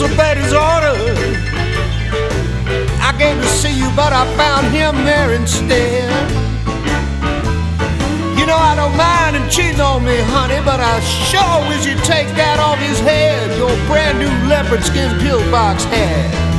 I disobeyed his order. I came to see you, but I found him there instead. You know, I don't mind him cheating on me, honey, but I sure wish you'd take that off his head, your brand new leopard skin pillbox hat.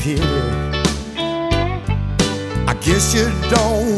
Pity. I guess you don't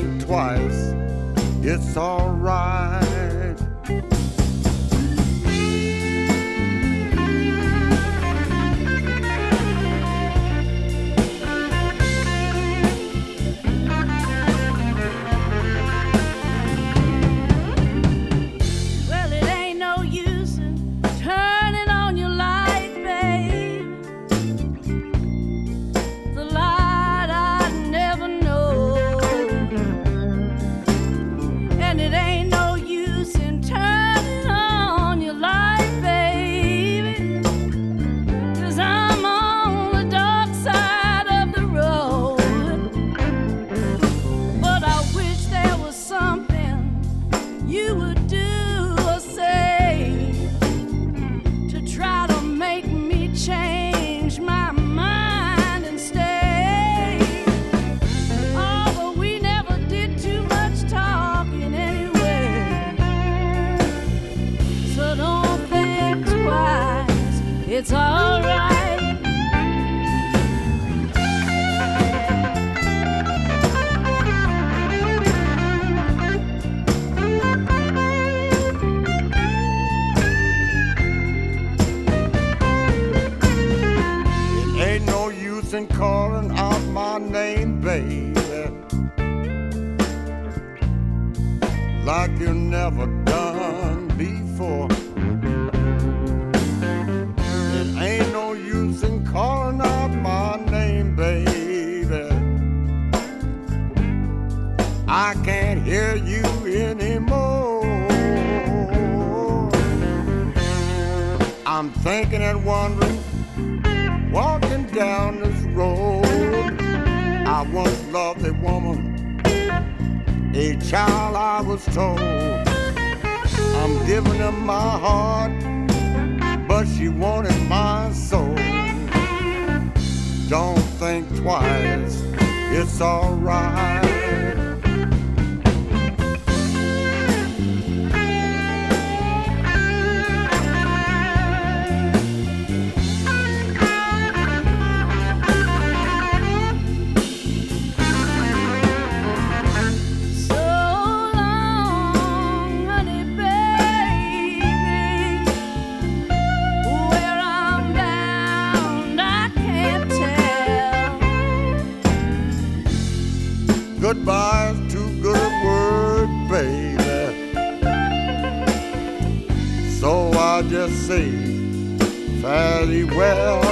think twice. It's alright. down this road. I once loved a woman, a child I was told. I'm giving her my heart, but she wanted my soul. Don't think twice, it's alright. say fare well.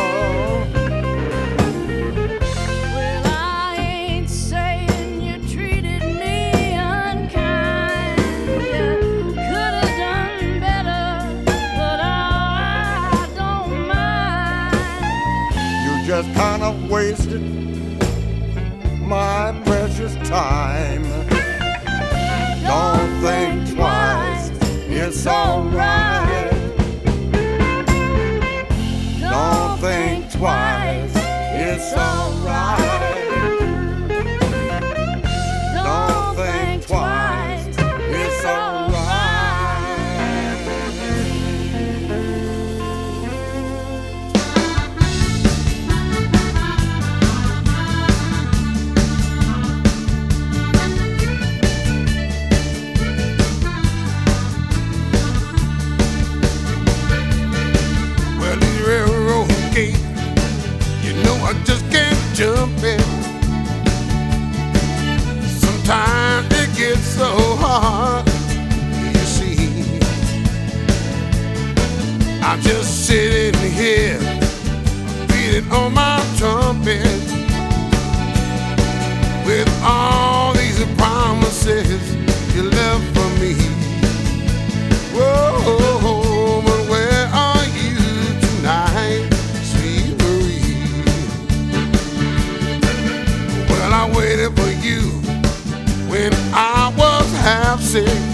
jumping. Sometimes it gets so hard, you see. I'm just sitting here, beating on my sick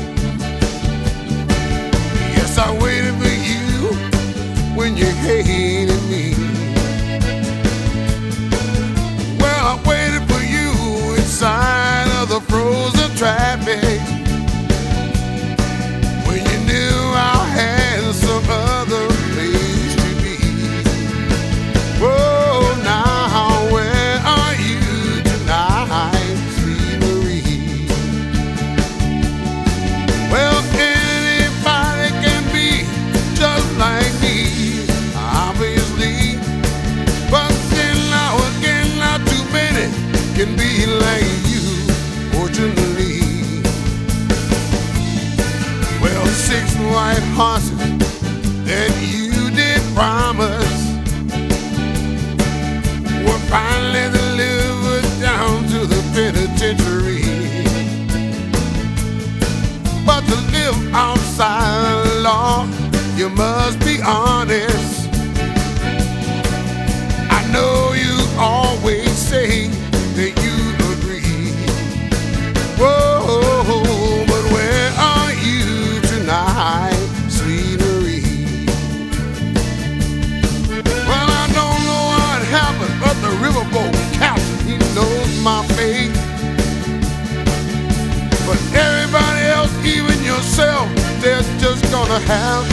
how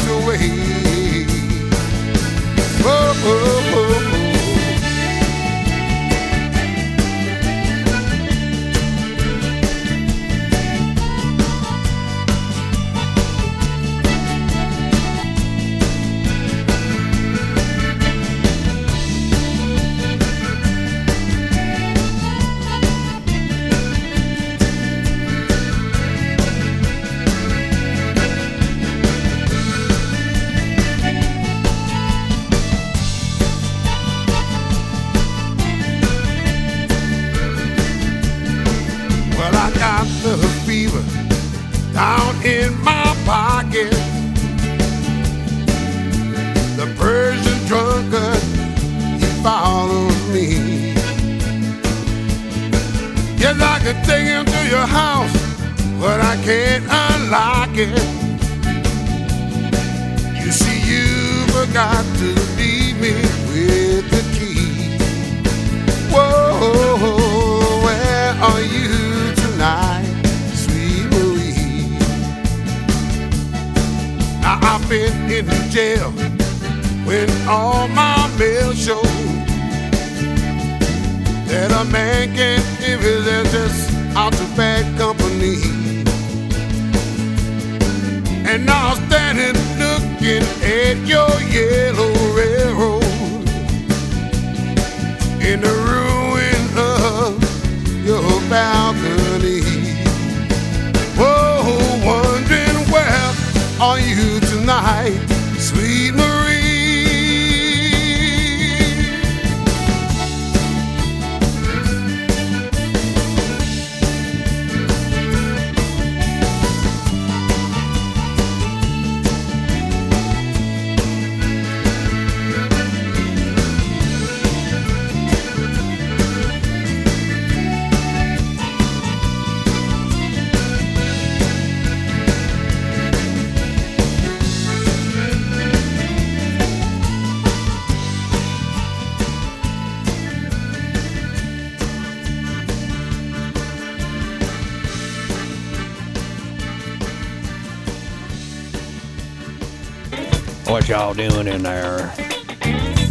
in there.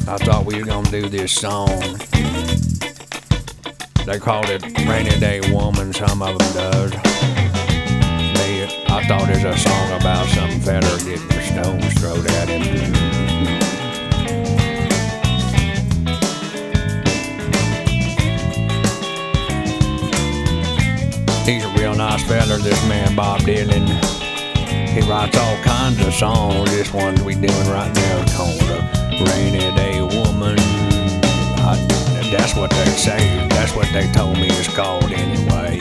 I thought we were gonna do this song. They called it Rainy Day Woman, some of them does. Me, I thought it was a song about some feller getting the stones thrown at him. He's a real nice feller, this man Bob Dylan. He writes all kinds of songs. This one we doing right now is called a Rainy Day Woman. I, that's what they say. That's what they told me it's called anyway.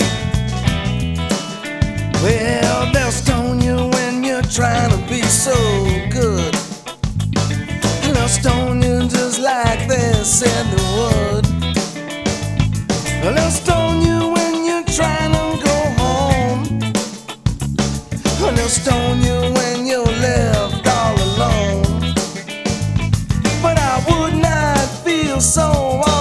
Well, they'll stone you when you're trying to be so good. And they'll stone you just like they said they would. Well, I would not feel so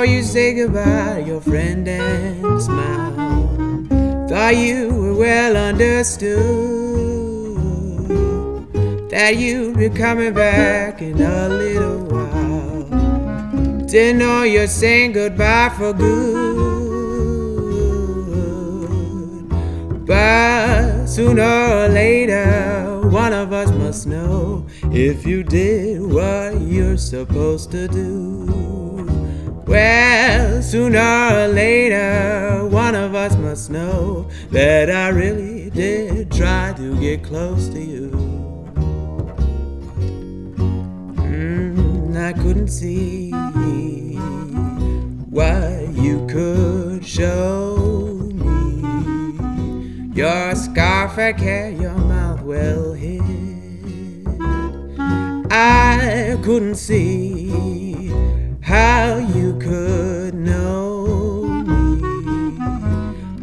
Saw you say goodbye to your friend and smile. Thought you were well understood. That you'd be coming back in a little while. Didn't know you're saying goodbye for good. But sooner or later, one of us must know if you did what you're supposed to do. Well, sooner or later, one of us must know that I really did try to get close to you. Mm, I couldn't see what you could show me. Your scarf had hair, your mouth well hid. I couldn't see how you could know me.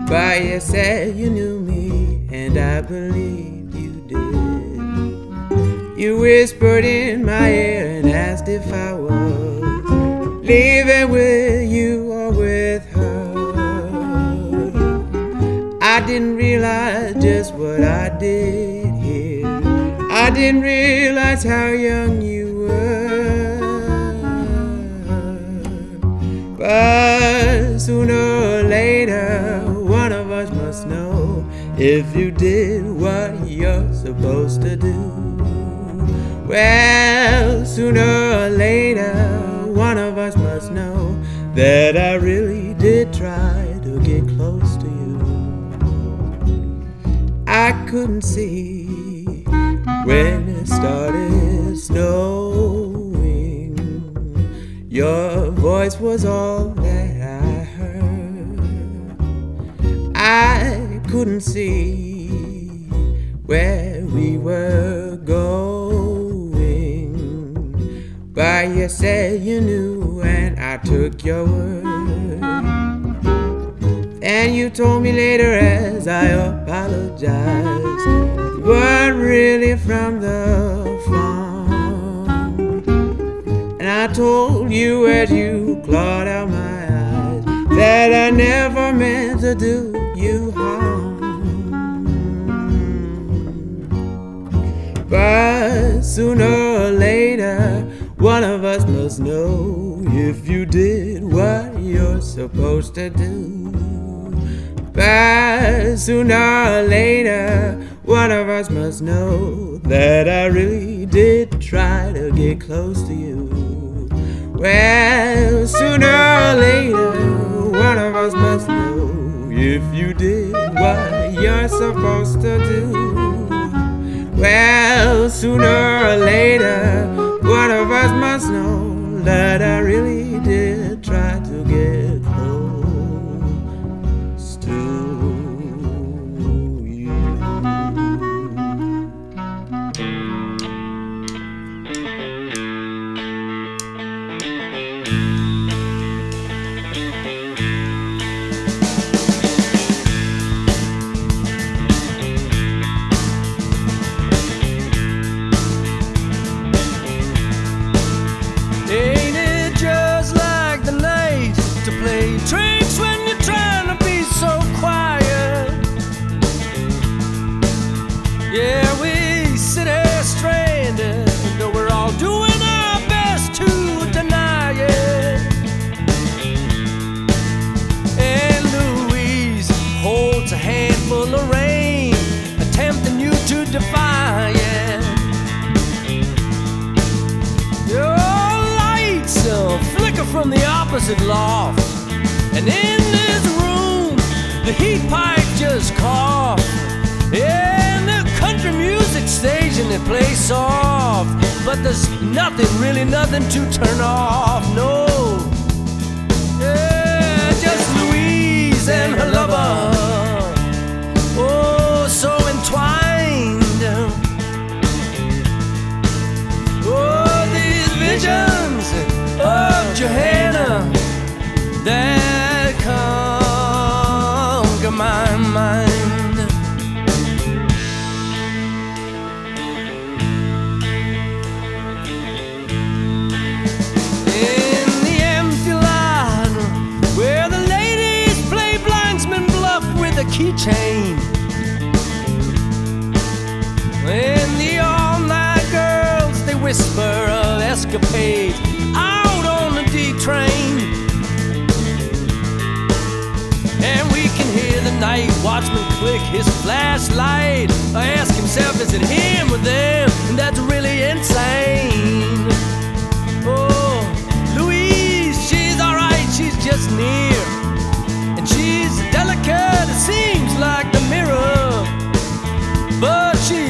But you said you knew me, and I believed you did. You whispered in my ear and asked if I was leaving with you or with her. I didn't realize just what I did hear. I didn't realize how young you were. But sooner or later, one of us must know if you did what you're supposed to do. Well, sooner or later, one of us must know that I really did try to get close to you. I couldn't see when it started snowing. Your voice was all that I heard. I couldn't see where we were going. But you said you knew, and I took your word. And you told me later as I apologized, you weren't really from the. And I told you as you clawed out my eyes that I never meant to do you harm. But sooner or later, one of us must know if you did what you're supposed to do. But sooner or later, one of us must know that I really did try to get close to you. Well, sooner or later, one of us must know if you did what you're supposed to do. Well, sooner or later, one of us must know that I really did his flashlight. I ask himself, is it him or them? And that's really insane. Oh, Louise, she's alright, she's just near. And she's delicate, it seems like the mirror. But she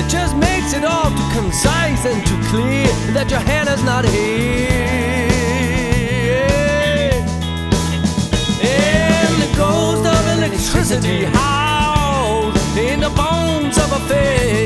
it just makes it all too concise and too clear that Johanna's not here. And the ghost of electricity in the bones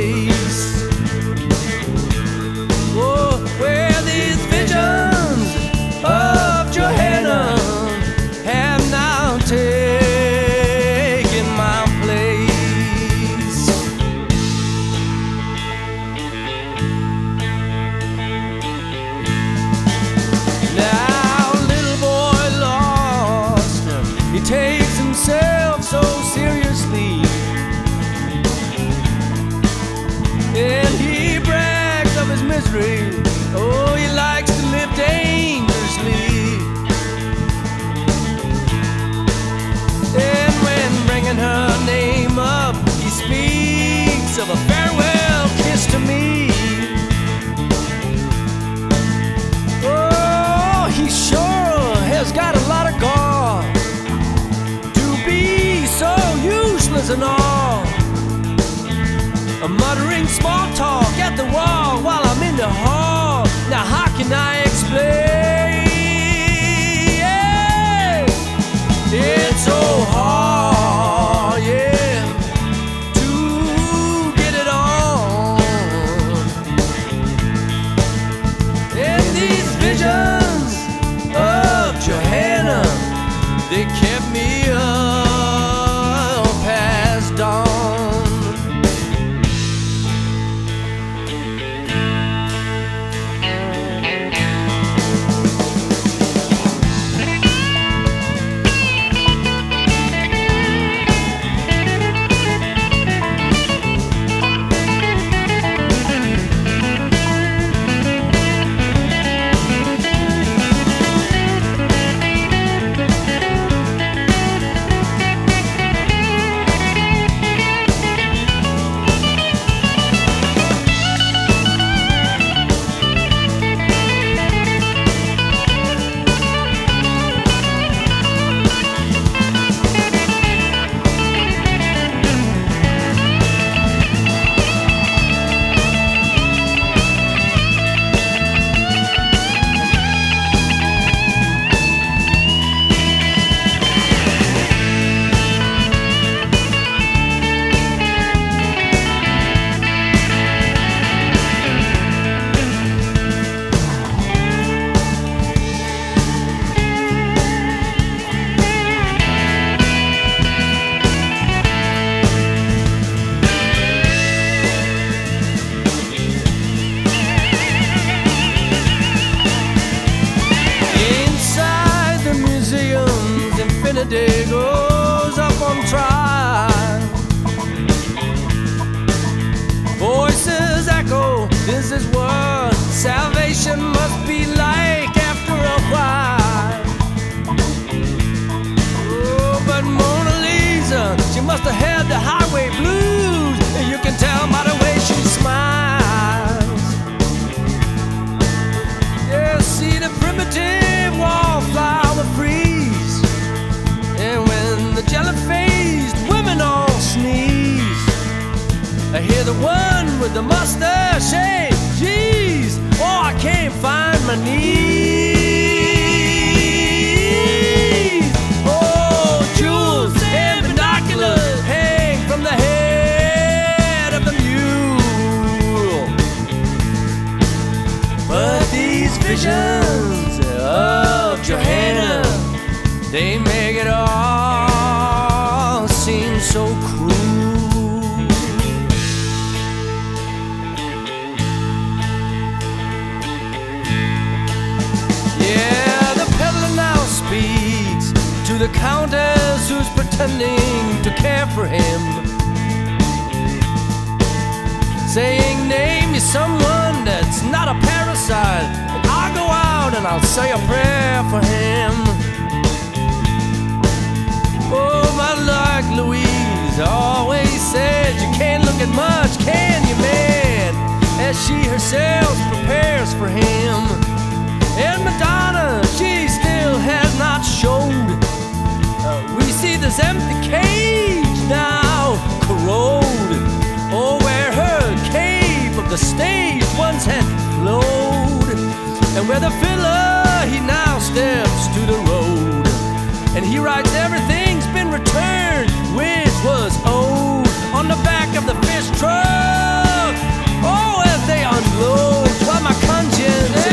muttering small must the highway blues. And you can tell by the way she smiles. Yeah, see the primitive wallflower freeze. And when the jelly-faced women all sneeze, I hear the one with the mustache say, Geez, oh, I can't find my knees. Johanna, they make it all seem so cruel. Yeah, the peddler now speaks to the countess who's pretending to care for him saying, Name me someone that's not a parasite. And I'll out and I'll say a prayer for him. Oh, but like Louise, always said you can't look at much, can you, man? As she herself prepares for him. And Madonna, she still has not showed. Uh, we see this empty cage now corrode. Oh, where her cave of the stage once had flowed. And where the filler, he now steps to the road. And he writes everything's been returned, which was owed on the back of the fish truck. Oh, as they unload, while my conscience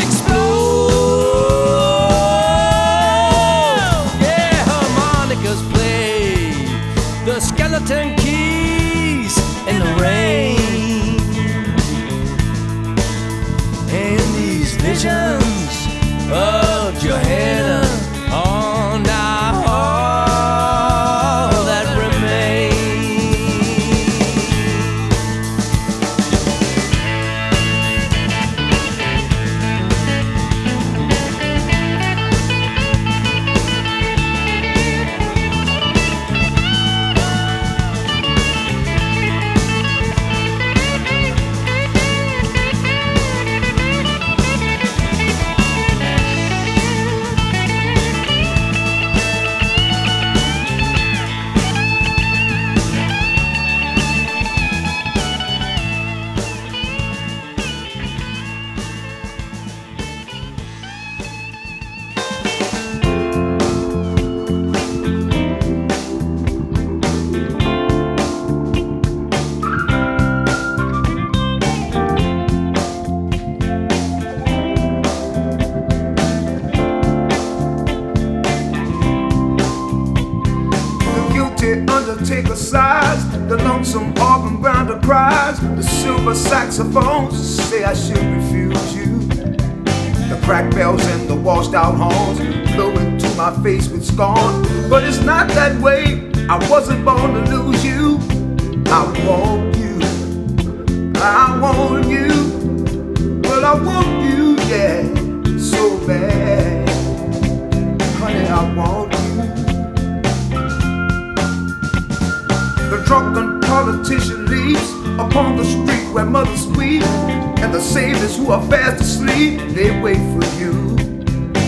fast they wait for you.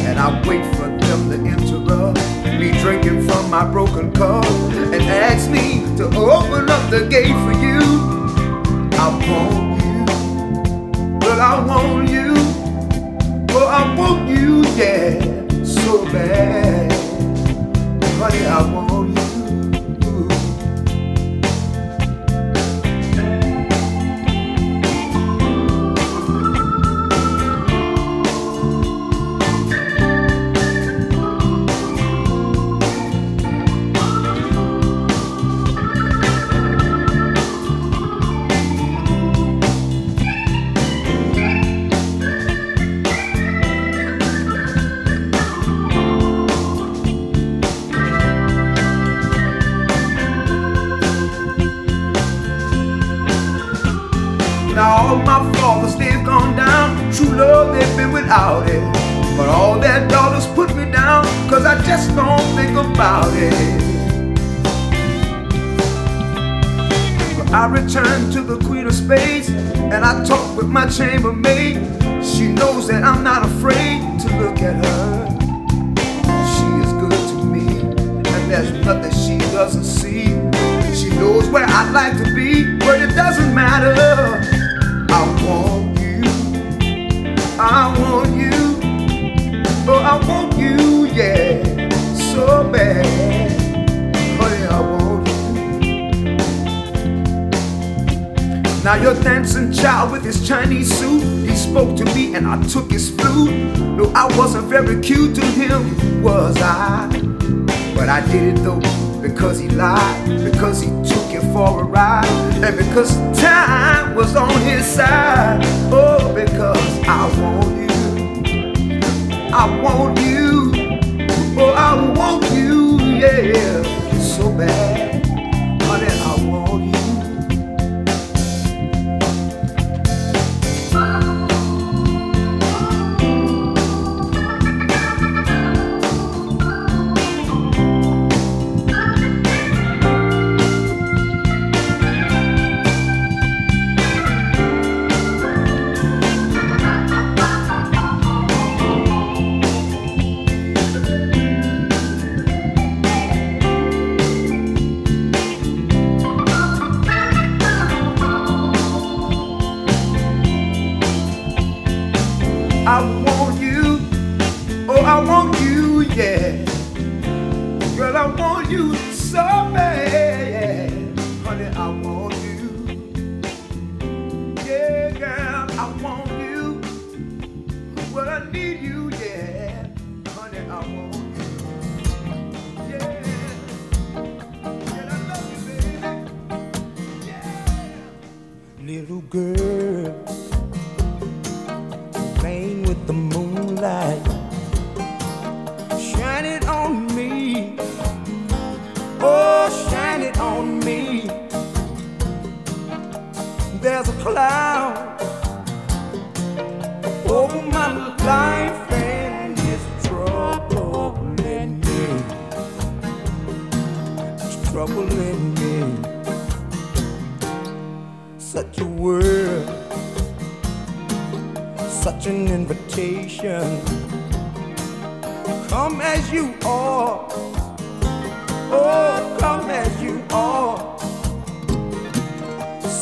And I wait for them to interrupt me drinking from my broken cup and ask me to open up the gate for you. I want you, but I want you, but I want you, yeah, so bad. Honey, I want about it. I return to the Queen of Spades, and I talk with my chambermaid. She knows that I'm not afraid to look at her. She is good to me, and there's nothing she doesn't see. She knows where I'd like to be, but it doesn't matter. I want you, I want you, oh, I want you, yeah, Now your dancing child with his Chinese suit, he spoke to me and I took his flute. No, I wasn't very cute to him, was I? But I did it though, because he lied, because he took it for a ride, and because time was on his side. Oh, because I want you, I want you, oh, I want you, yeah, so bad.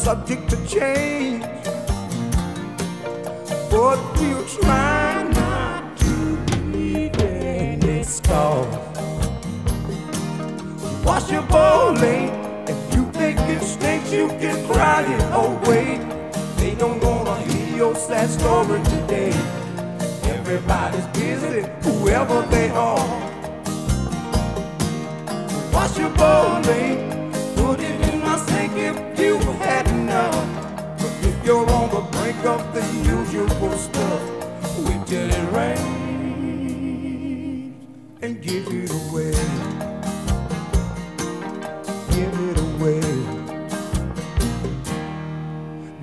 Subject to change. But we'll try not to leave any scars. Wash your bowl bowling. If you think it stinks, you can cry it away. They don't wanna hear your sad story today. Everybody's busy, whoever they are. Wash your bowling, eh? put it in my sink if you had you're on the brink of the usual stuff, wait till it rains and give it away. Give it away.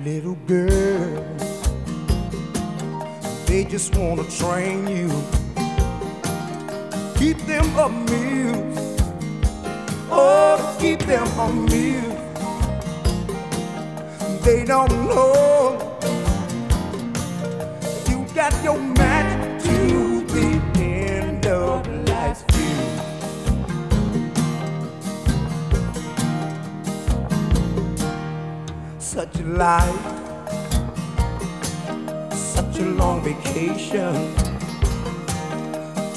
Little girl, they just wanna train you. Keep them amused. Oh, keep them amused. They don't know you got your match to the end of view. Such a life, such a long vacation.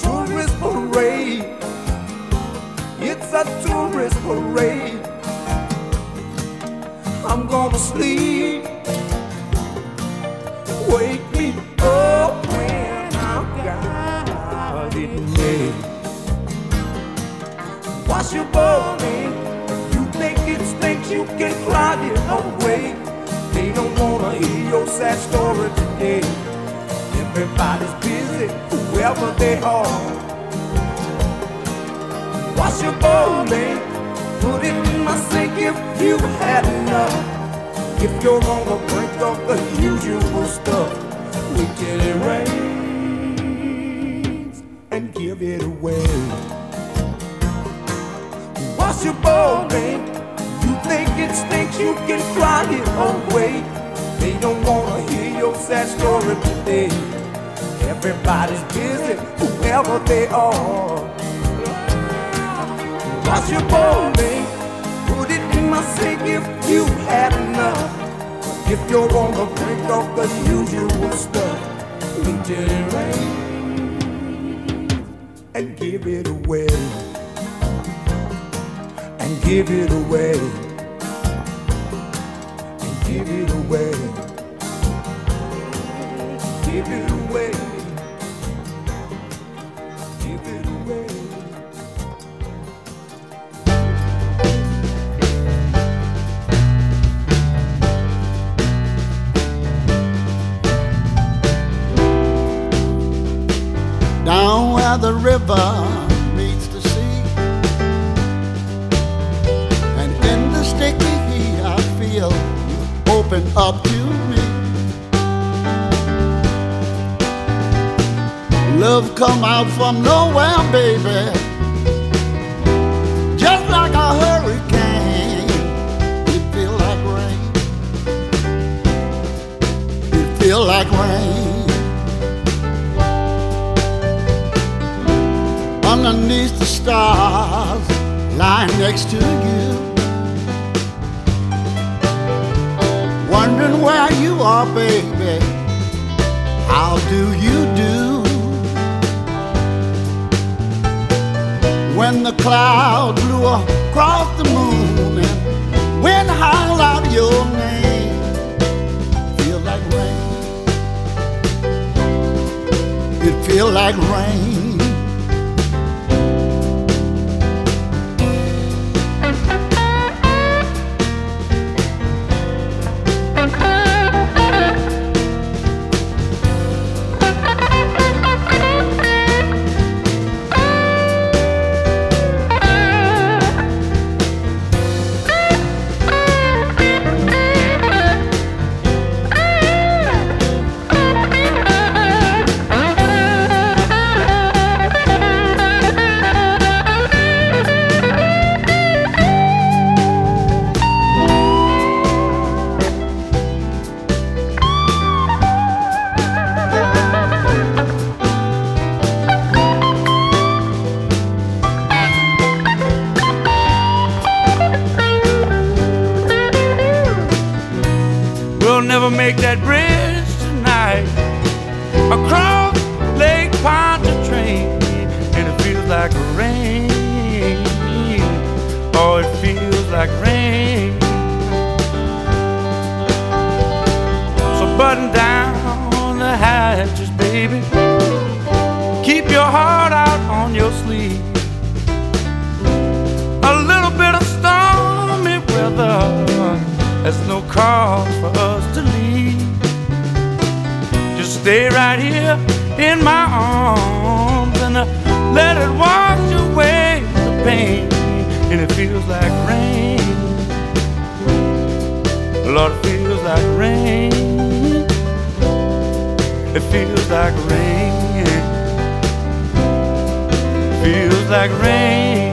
Tourist parade, it's a tourist parade. I'm gonna sleep. Wake me up when I've got it made. Wash your body. You think it stinks, you can cry it away. They don't wanna hear your sad story today. Everybody's busy, whoever they are. Wash your body. Put it in my sink if you had enough. If you're on the brink of the usual stuff, wait till it rains and give it away. Wash your body. You think it stinks, you can cry it away. They don't wanna hear your sad story today. Everybody's busy, whoever they are. Wash your bowling, put in my if you had enough. If you're on the brink of the usual stuff, till it rains and give it away. And give it away. And give it away. Give it away. The river meets the sea. And in the sticky heat, I feel you open up to me. Love come out from nowhere, baby, just like a hurricane. It feel like rain. It feel like rain. Underneath the stars, lying next to you. Wondering where you are, baby. How do you do? When the cloud blew across the moon and wind howled out your name, feel like rain. It feel like rain. Lord, it feels like rain. It feels like rain. It feels like rain.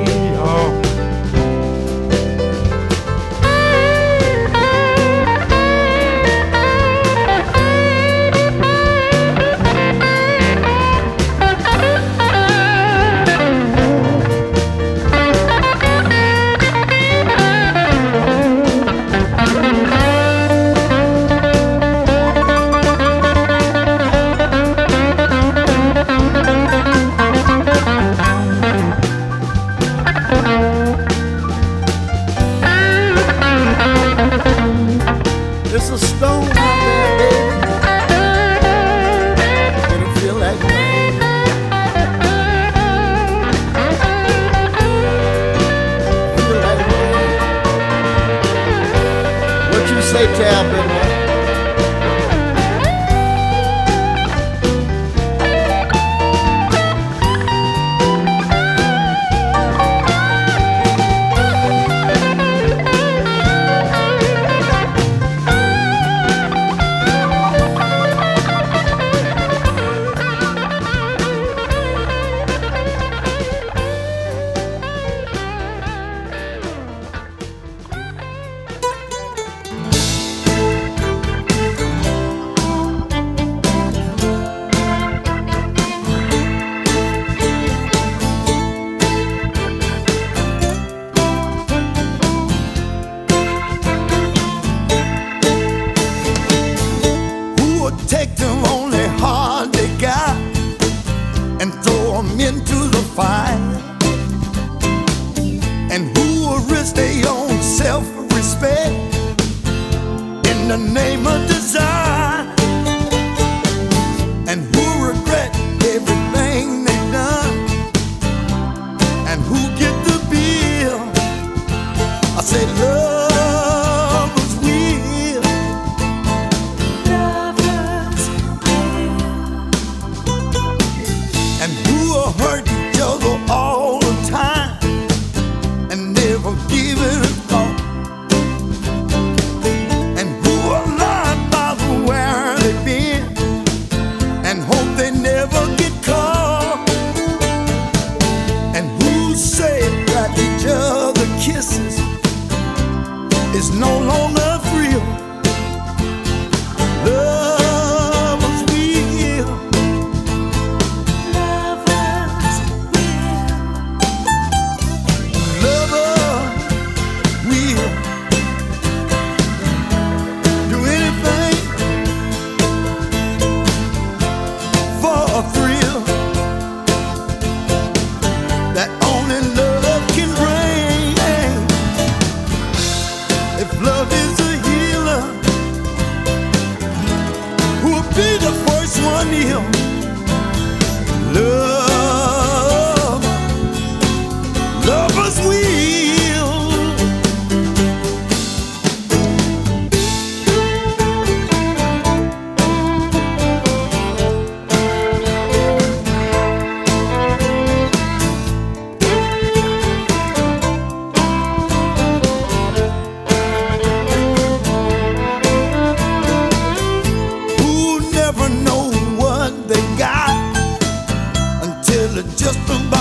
tapping. stay on self respect in the name of desire. just from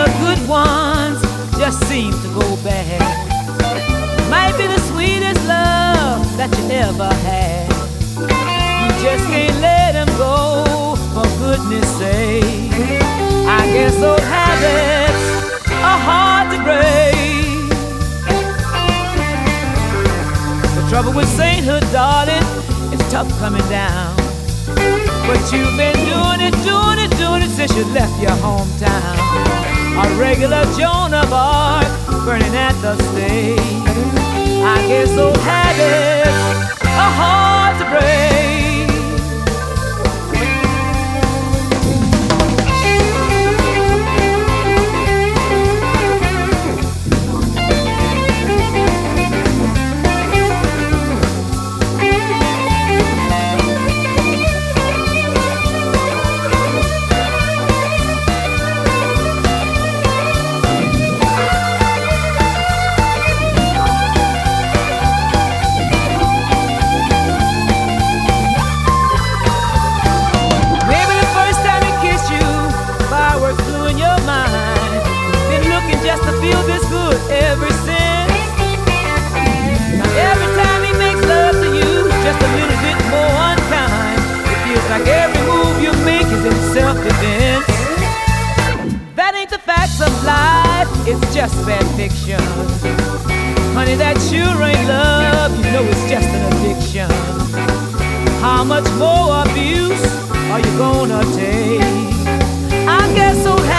the good ones just seem to go bad. Might be the sweetest love that you ever had. You just can't let them go, for goodness sake. I guess those habits are hard to break. The trouble with sainthood, darling, is tough coming down. But you've been doing it, doing it, doing it since you left your hometown a regular Joan of Arc burning at the stake. I get so habits a heart to break. It's just bad fiction. Honey, that sure ain't love, you know it's just an addiction. How much more abuse are you gonna take? I guess old